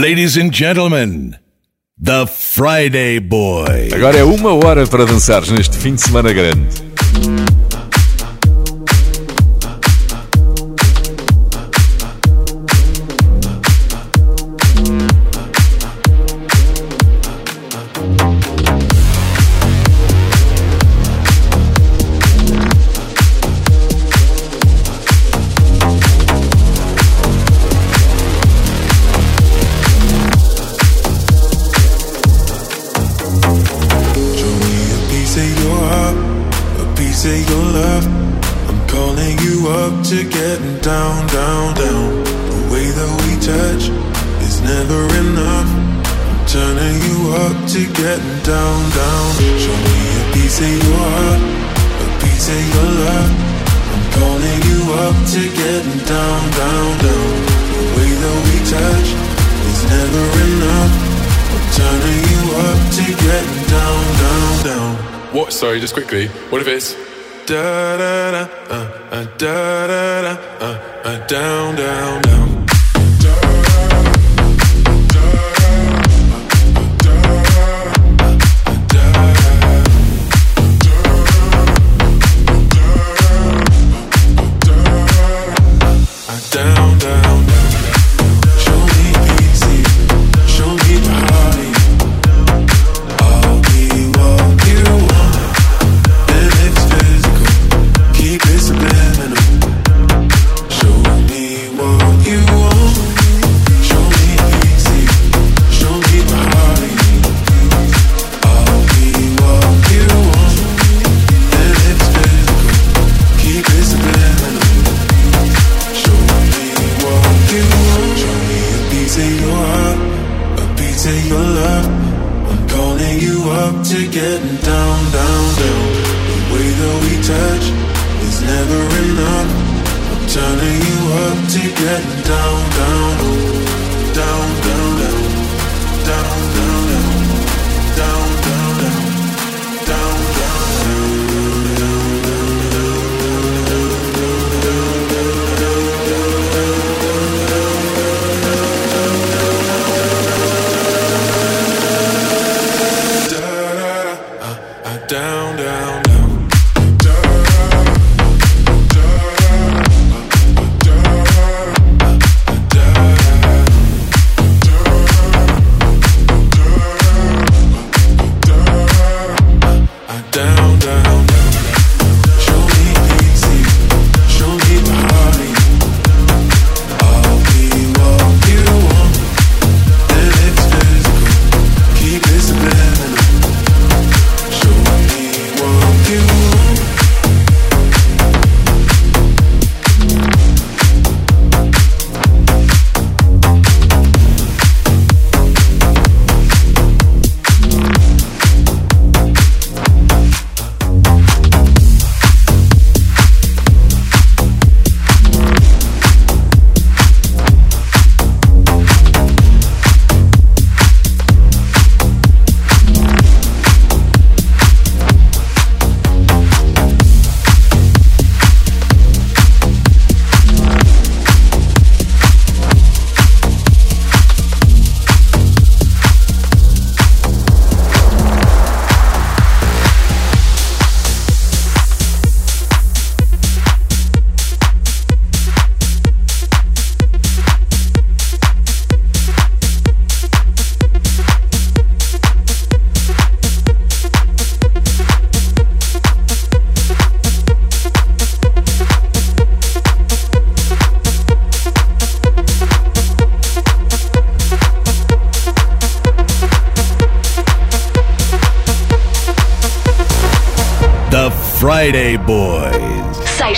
Ladies and gentlemen, The Friday Boy. Agora é uma hora para dançares neste fim de semana grande. be? What if it's da da da uh, uh, da da da uh, uh, down down? down.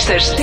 Boys. Sextas,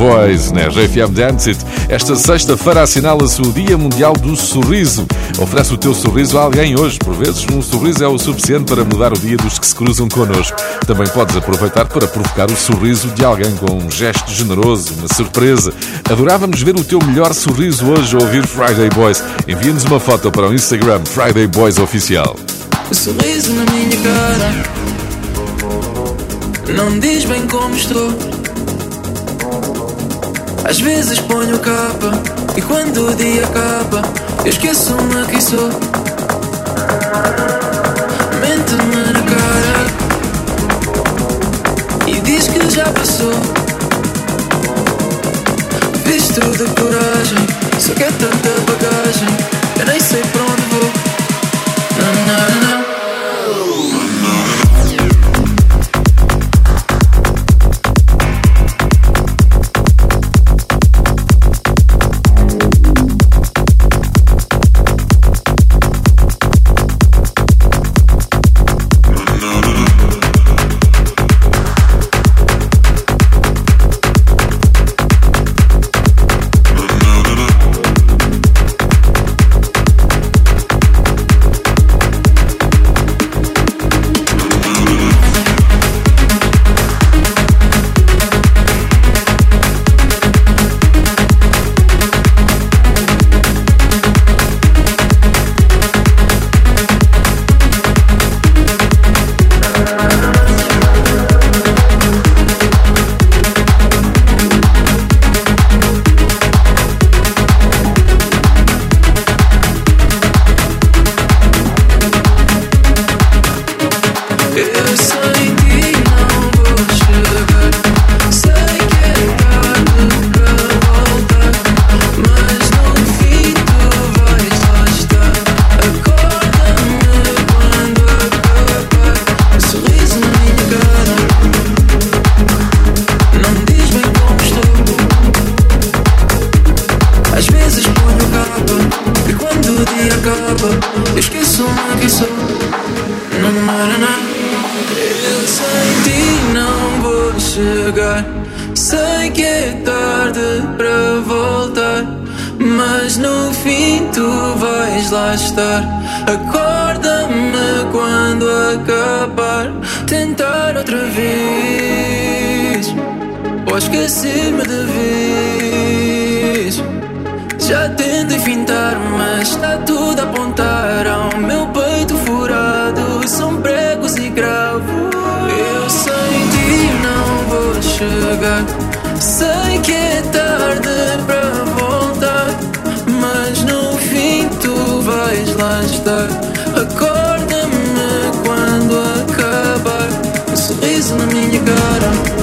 Boys na RFM Dance. Esta sexta-feira assinala-se o Dia Mundial do Sorriso. Oferece o teu sorriso a alguém hoje. Por vezes, um sorriso é o suficiente para mudar o dia dos que se cruzam connosco. Também podes aproveitar para provocar o sorriso de alguém com um gesto generoso, uma surpresa. Adorávamos ver o teu melhor sorriso hoje ao ouvir Friday Boys. Envia-nos uma foto para o Instagram Friday Boys Oficial. O sorriso na minha cara não diz bem como estou. Às vezes ponho capa e quando o dia acaba, eu esqueço-me que sou. Mente-me na cara e diz que já passou. Visto de coragem, só que é tanta bagagem, eu nem sei para onde vou. Não, não, estar. Acorda-me quando acabar. Tentar outra vez. Ou esquecer-me de vez. Já tento enfrentar, mas está tudo. Acorda-me quando acabar. Um sorriso na minha cara.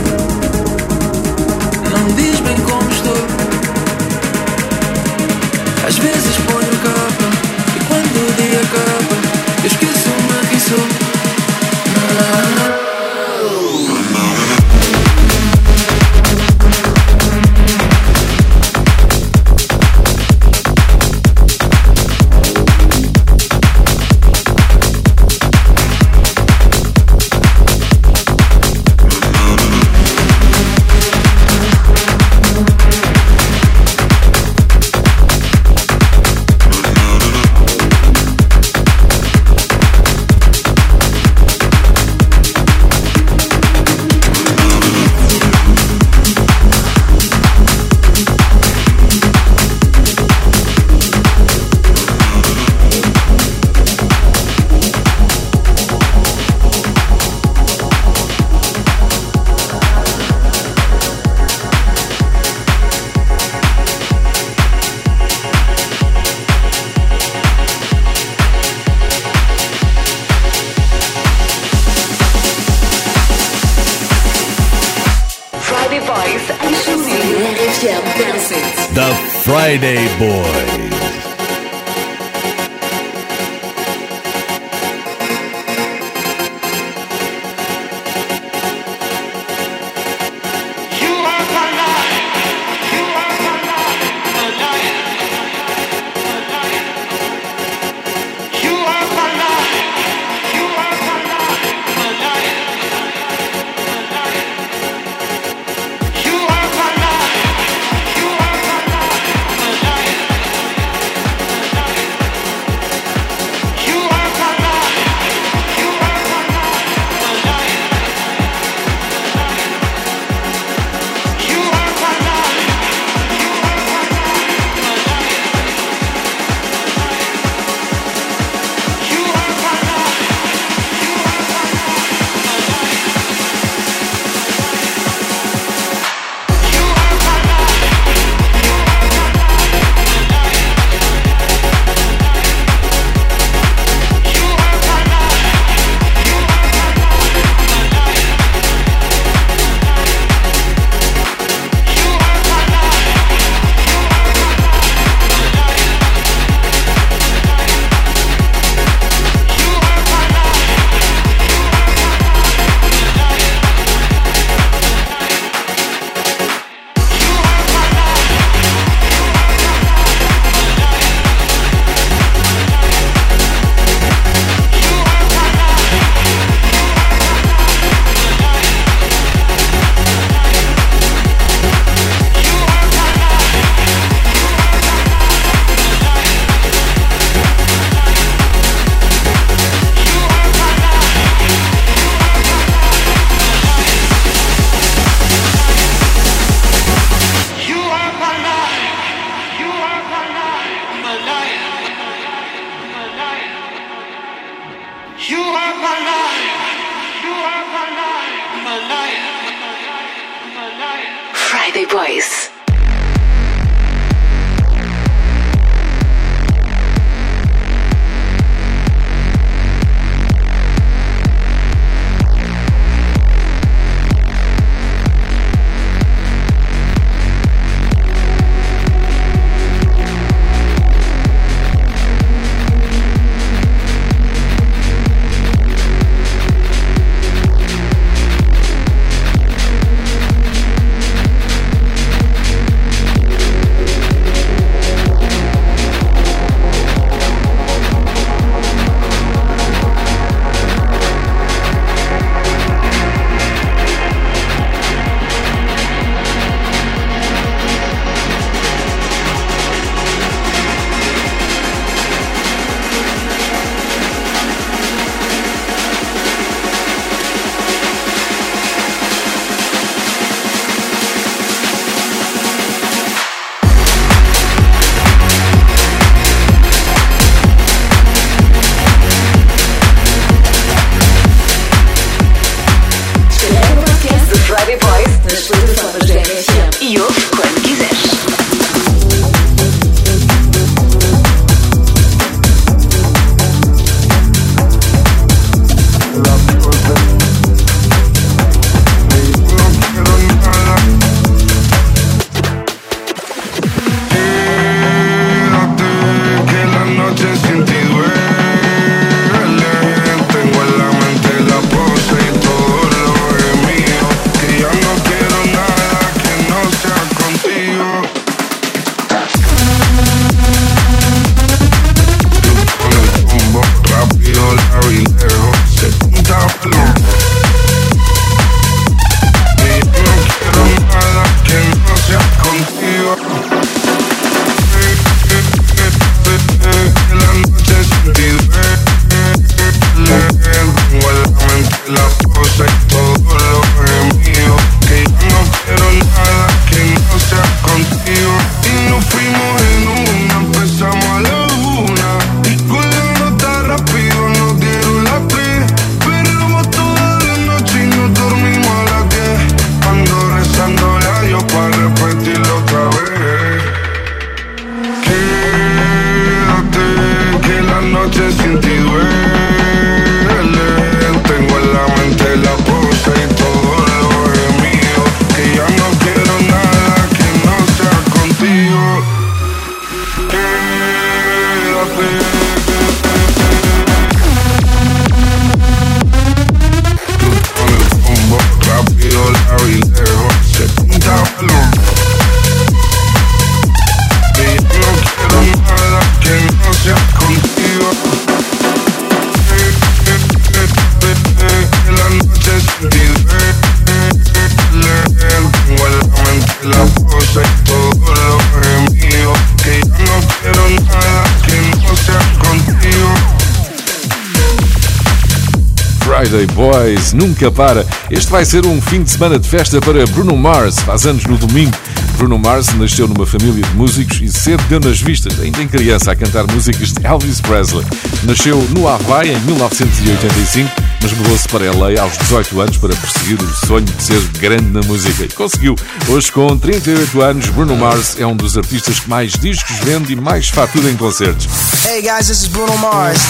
Boys nunca para. Este vai ser um fim de semana de festa para Bruno Mars. Faz anos no domingo. Bruno Mars nasceu numa família de músicos e cedo deu nas vistas, ainda em criança, a cantar músicas de Elvis Presley. Nasceu no Havaí em 1985, mas mudou-se para LA aos 18 anos para perseguir o sonho de ser grande na música. E conseguiu. Hoje, com 38 anos, Bruno Mars é um dos artistas que mais discos vende e mais fatura em concertos. Hey guys, this is Bruno Mars.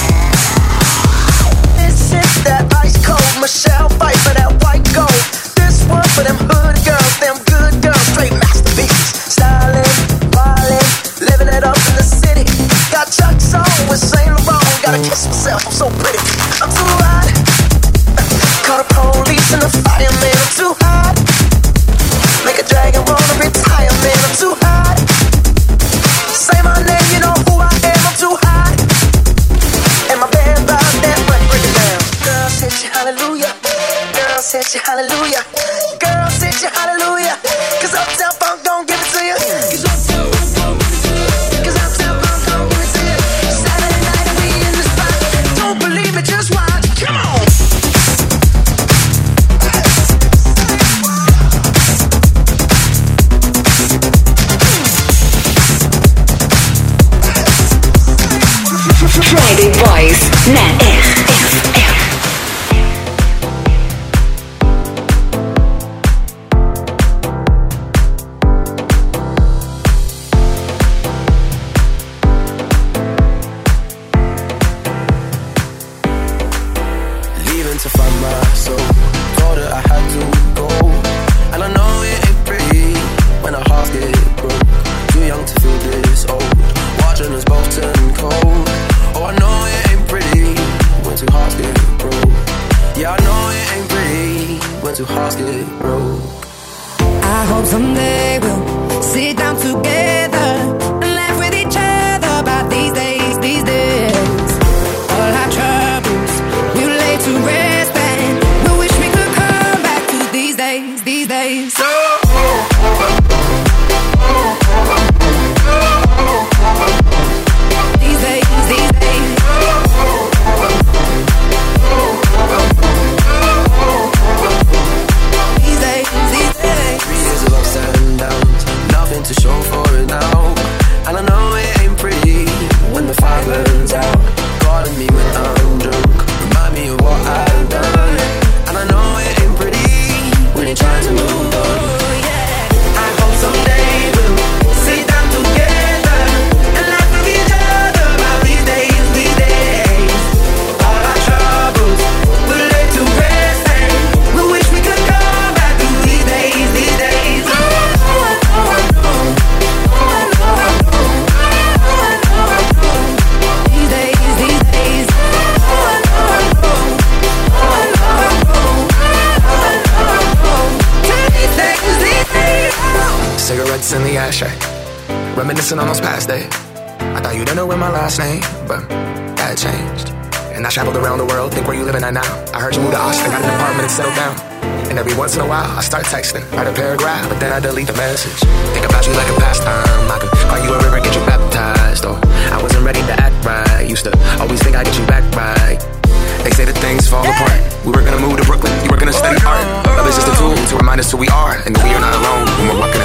That ice cold. Michelle fight for that white gold. This one for them hood girls, them texting. Write a paragraph, but then I delete the message. Think about you like a pastime. I could call you a river, get you baptized. Or I wasn't ready to act right. Used to always think I'd get you back right. They say that things fall apart. We were gonna move to Brooklyn, you were gonna study uh-huh. art. Love is just a tool to remind us who we are and that we are not alone when we're walking.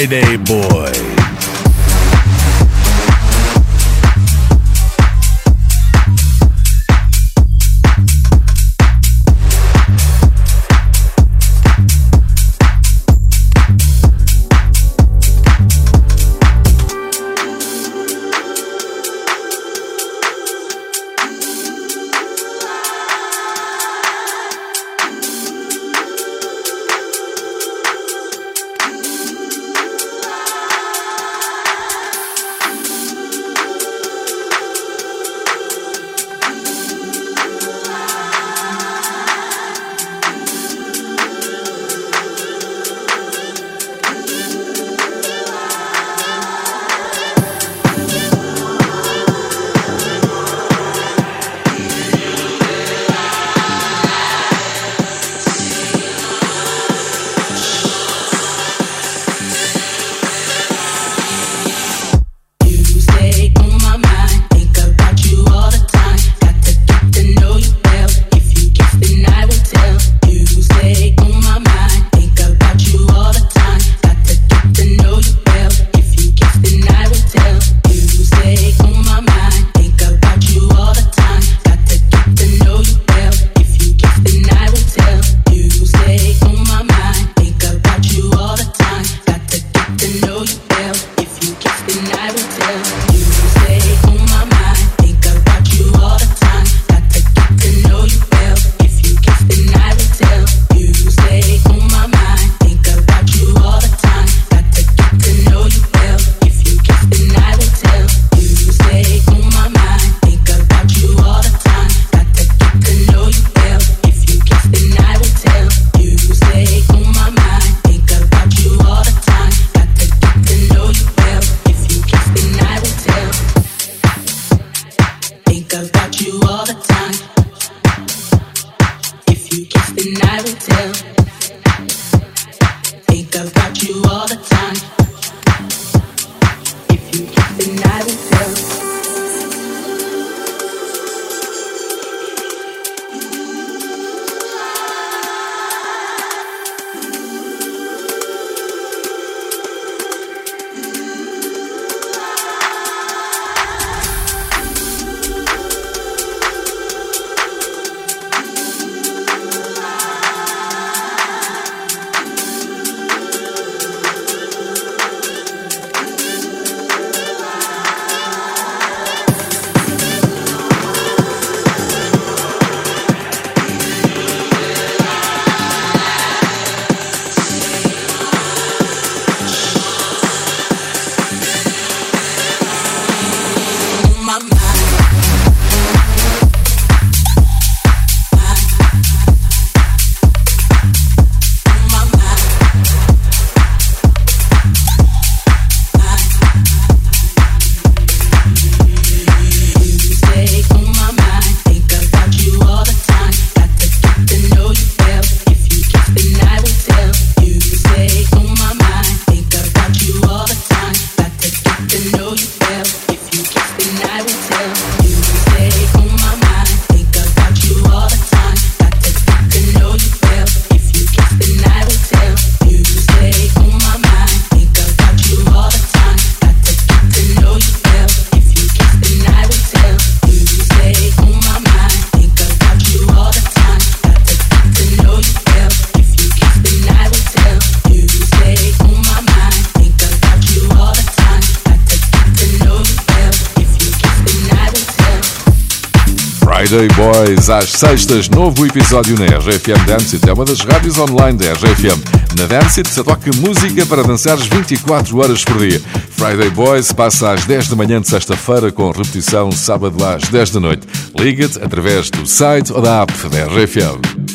Friday, boy. and I will tell. DJ Boys às sextas, novo episódio na RGFM Dance é uma das rádios online da RGFM. Na Dance você toca música para dançares 24 horas por dia. Friday Boys passa às 10 da manhã de sexta-feira com repetição sábado às 10 da noite. Liga-te através do site ou da app da RGFM.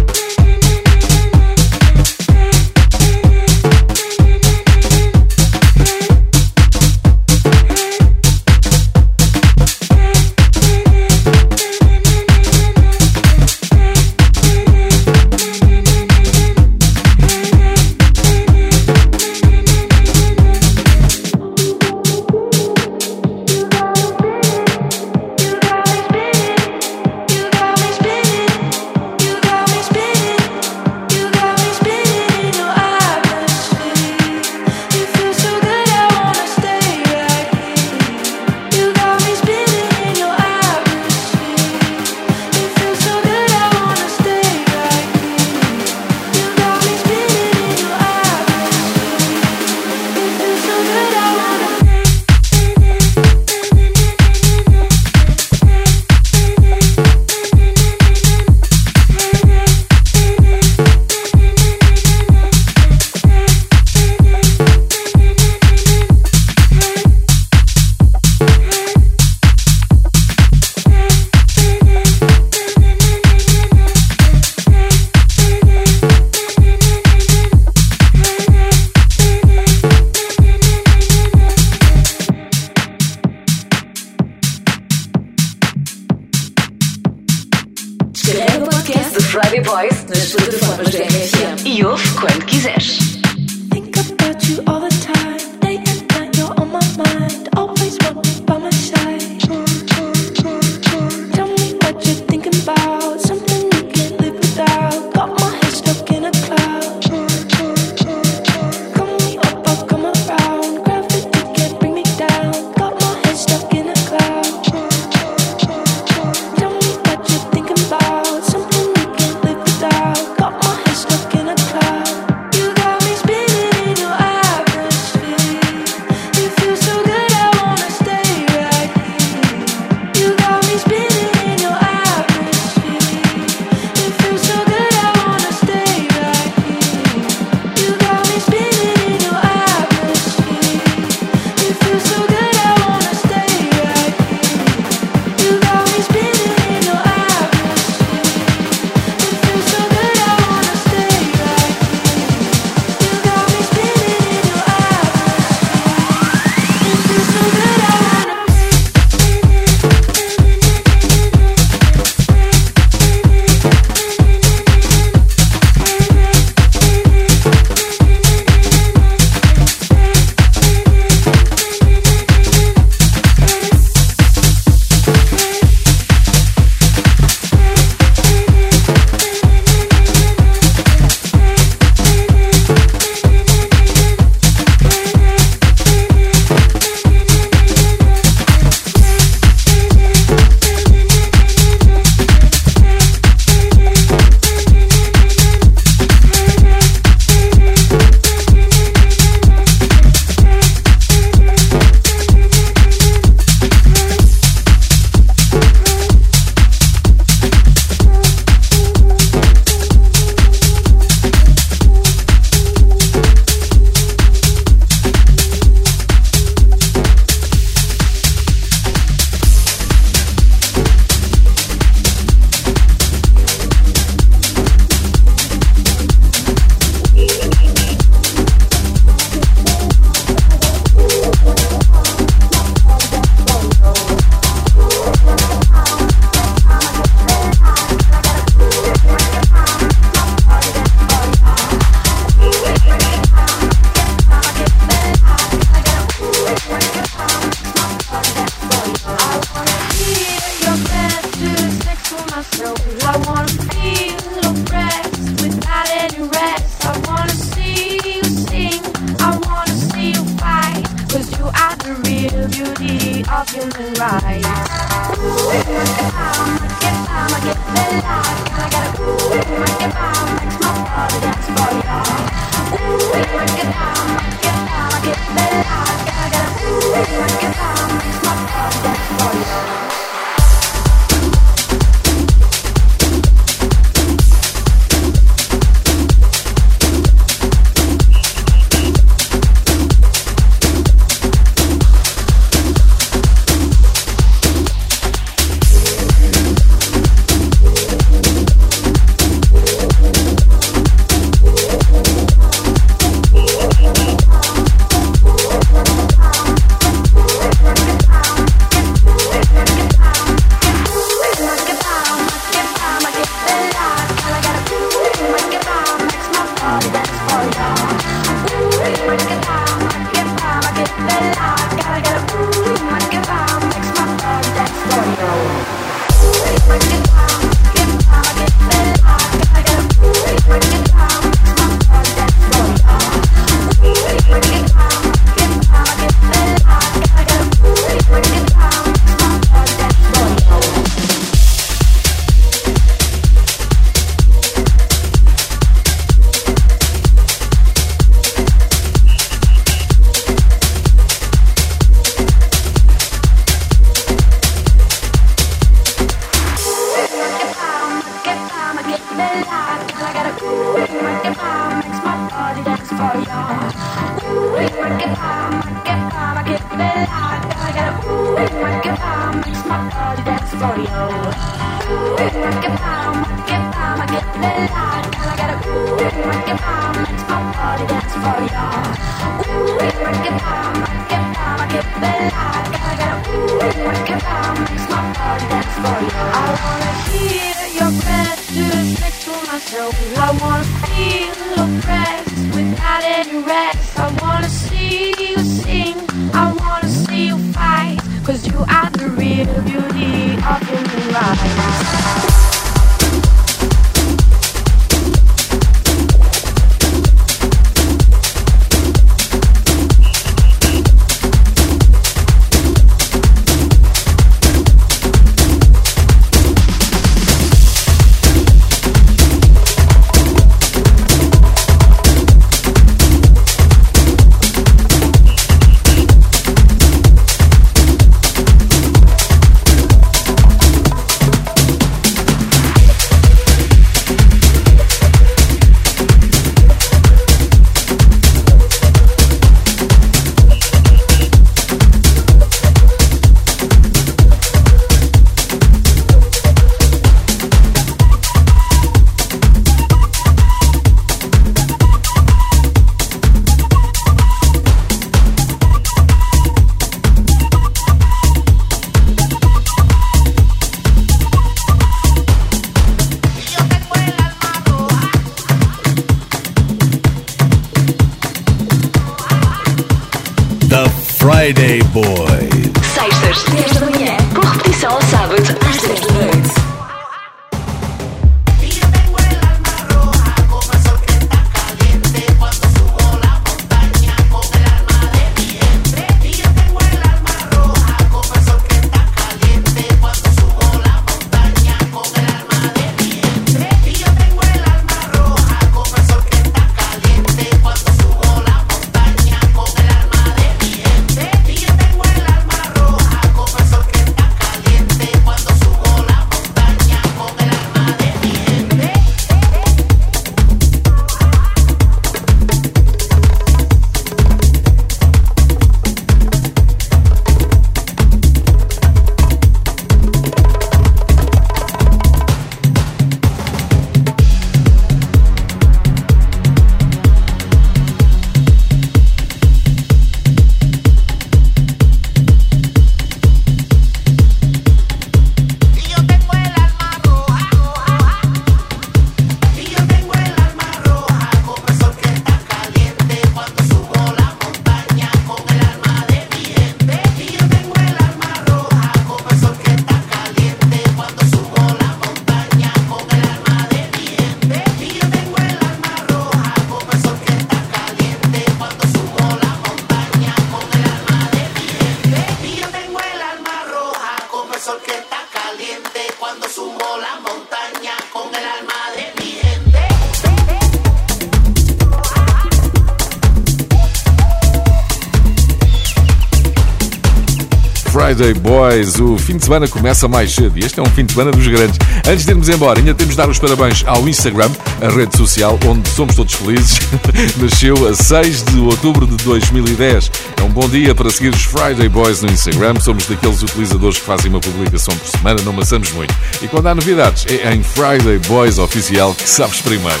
Boys. O fim de semana começa mais cedo e este é um fim de semana dos grandes. Antes de irmos embora, ainda temos de dar os parabéns ao Instagram, a rede social onde somos todos felizes. Nasceu a 6 de outubro de 2010. É um bom dia para seguir os Friday Boys no Instagram. Somos daqueles utilizadores que fazem uma publicação por semana, não maçamos muito. E quando há novidades, é em Friday Boys Oficial que sabes primeiro.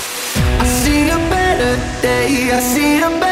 I see a better day, I see a better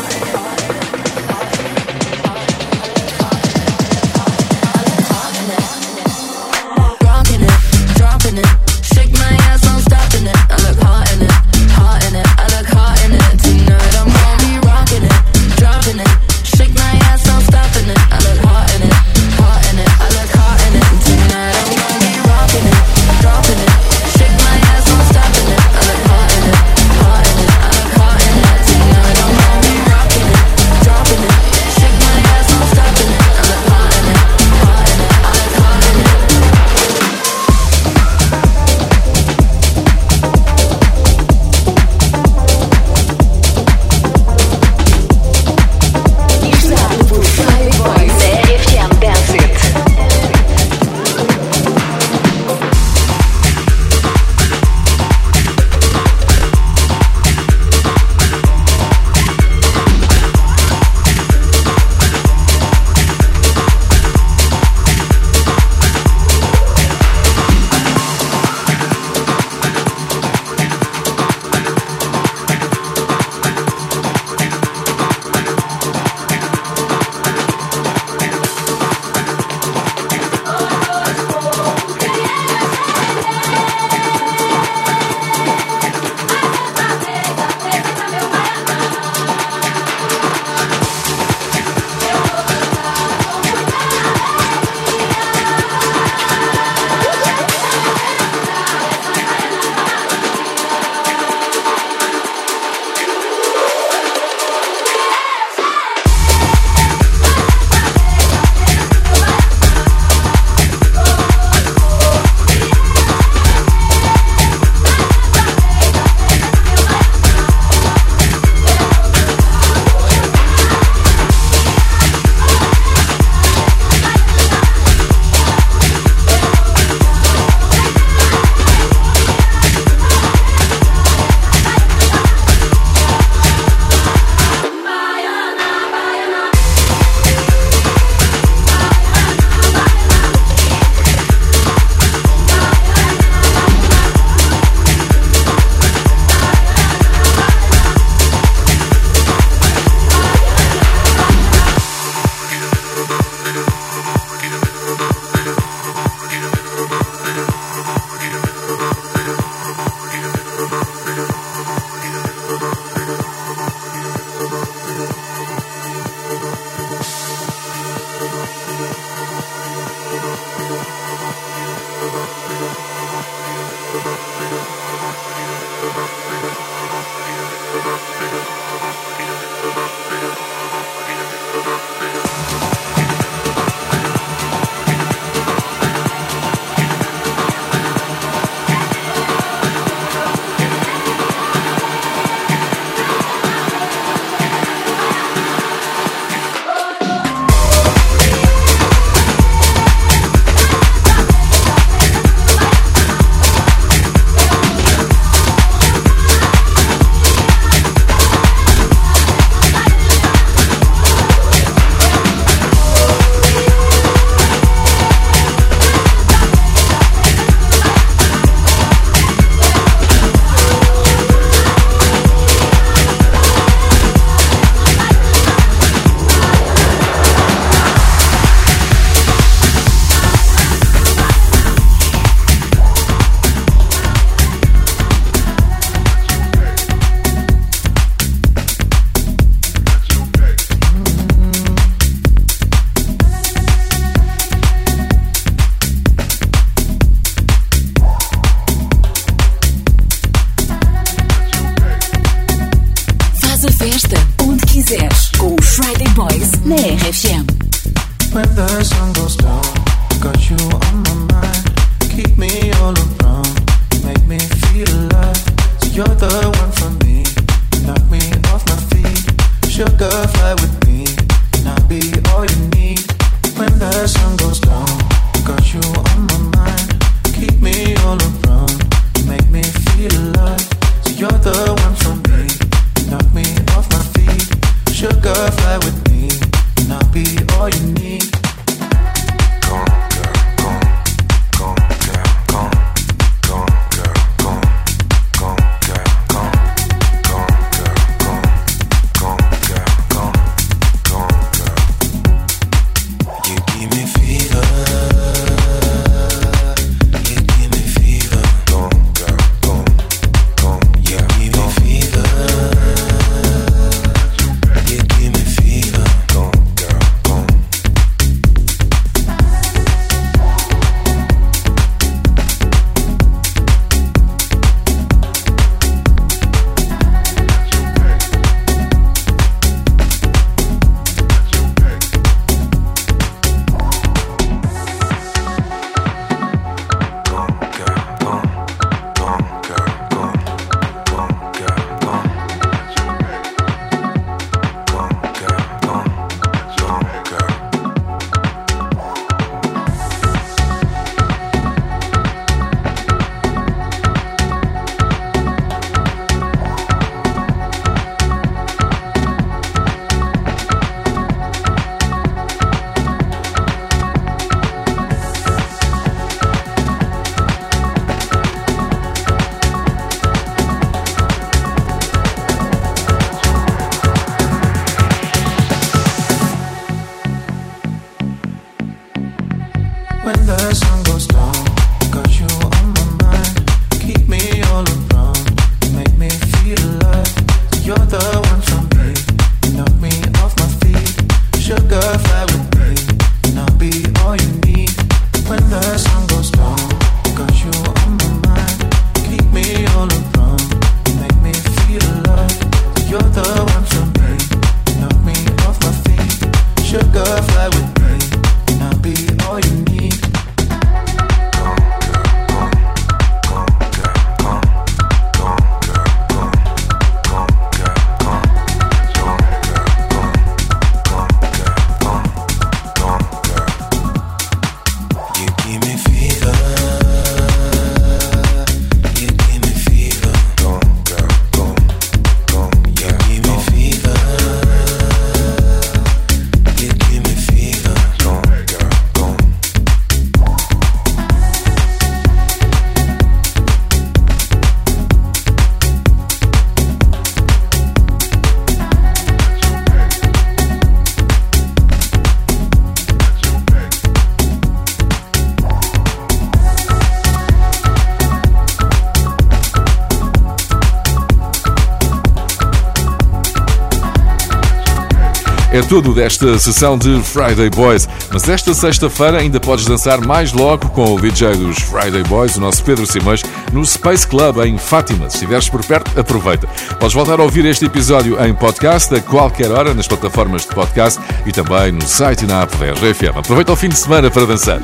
É tudo desta sessão de Friday Boys, mas esta sexta-feira ainda podes dançar mais logo com o DJ dos Friday Boys, o nosso Pedro Simões, no Space Club em Fátima. Se estiveres por perto, aproveita. Podes voltar a ouvir este episódio em podcast a qualquer hora nas plataformas de podcast e também no site e na app da RFM. Aproveita o fim de semana para dançar.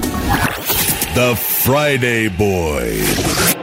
The Friday Boys.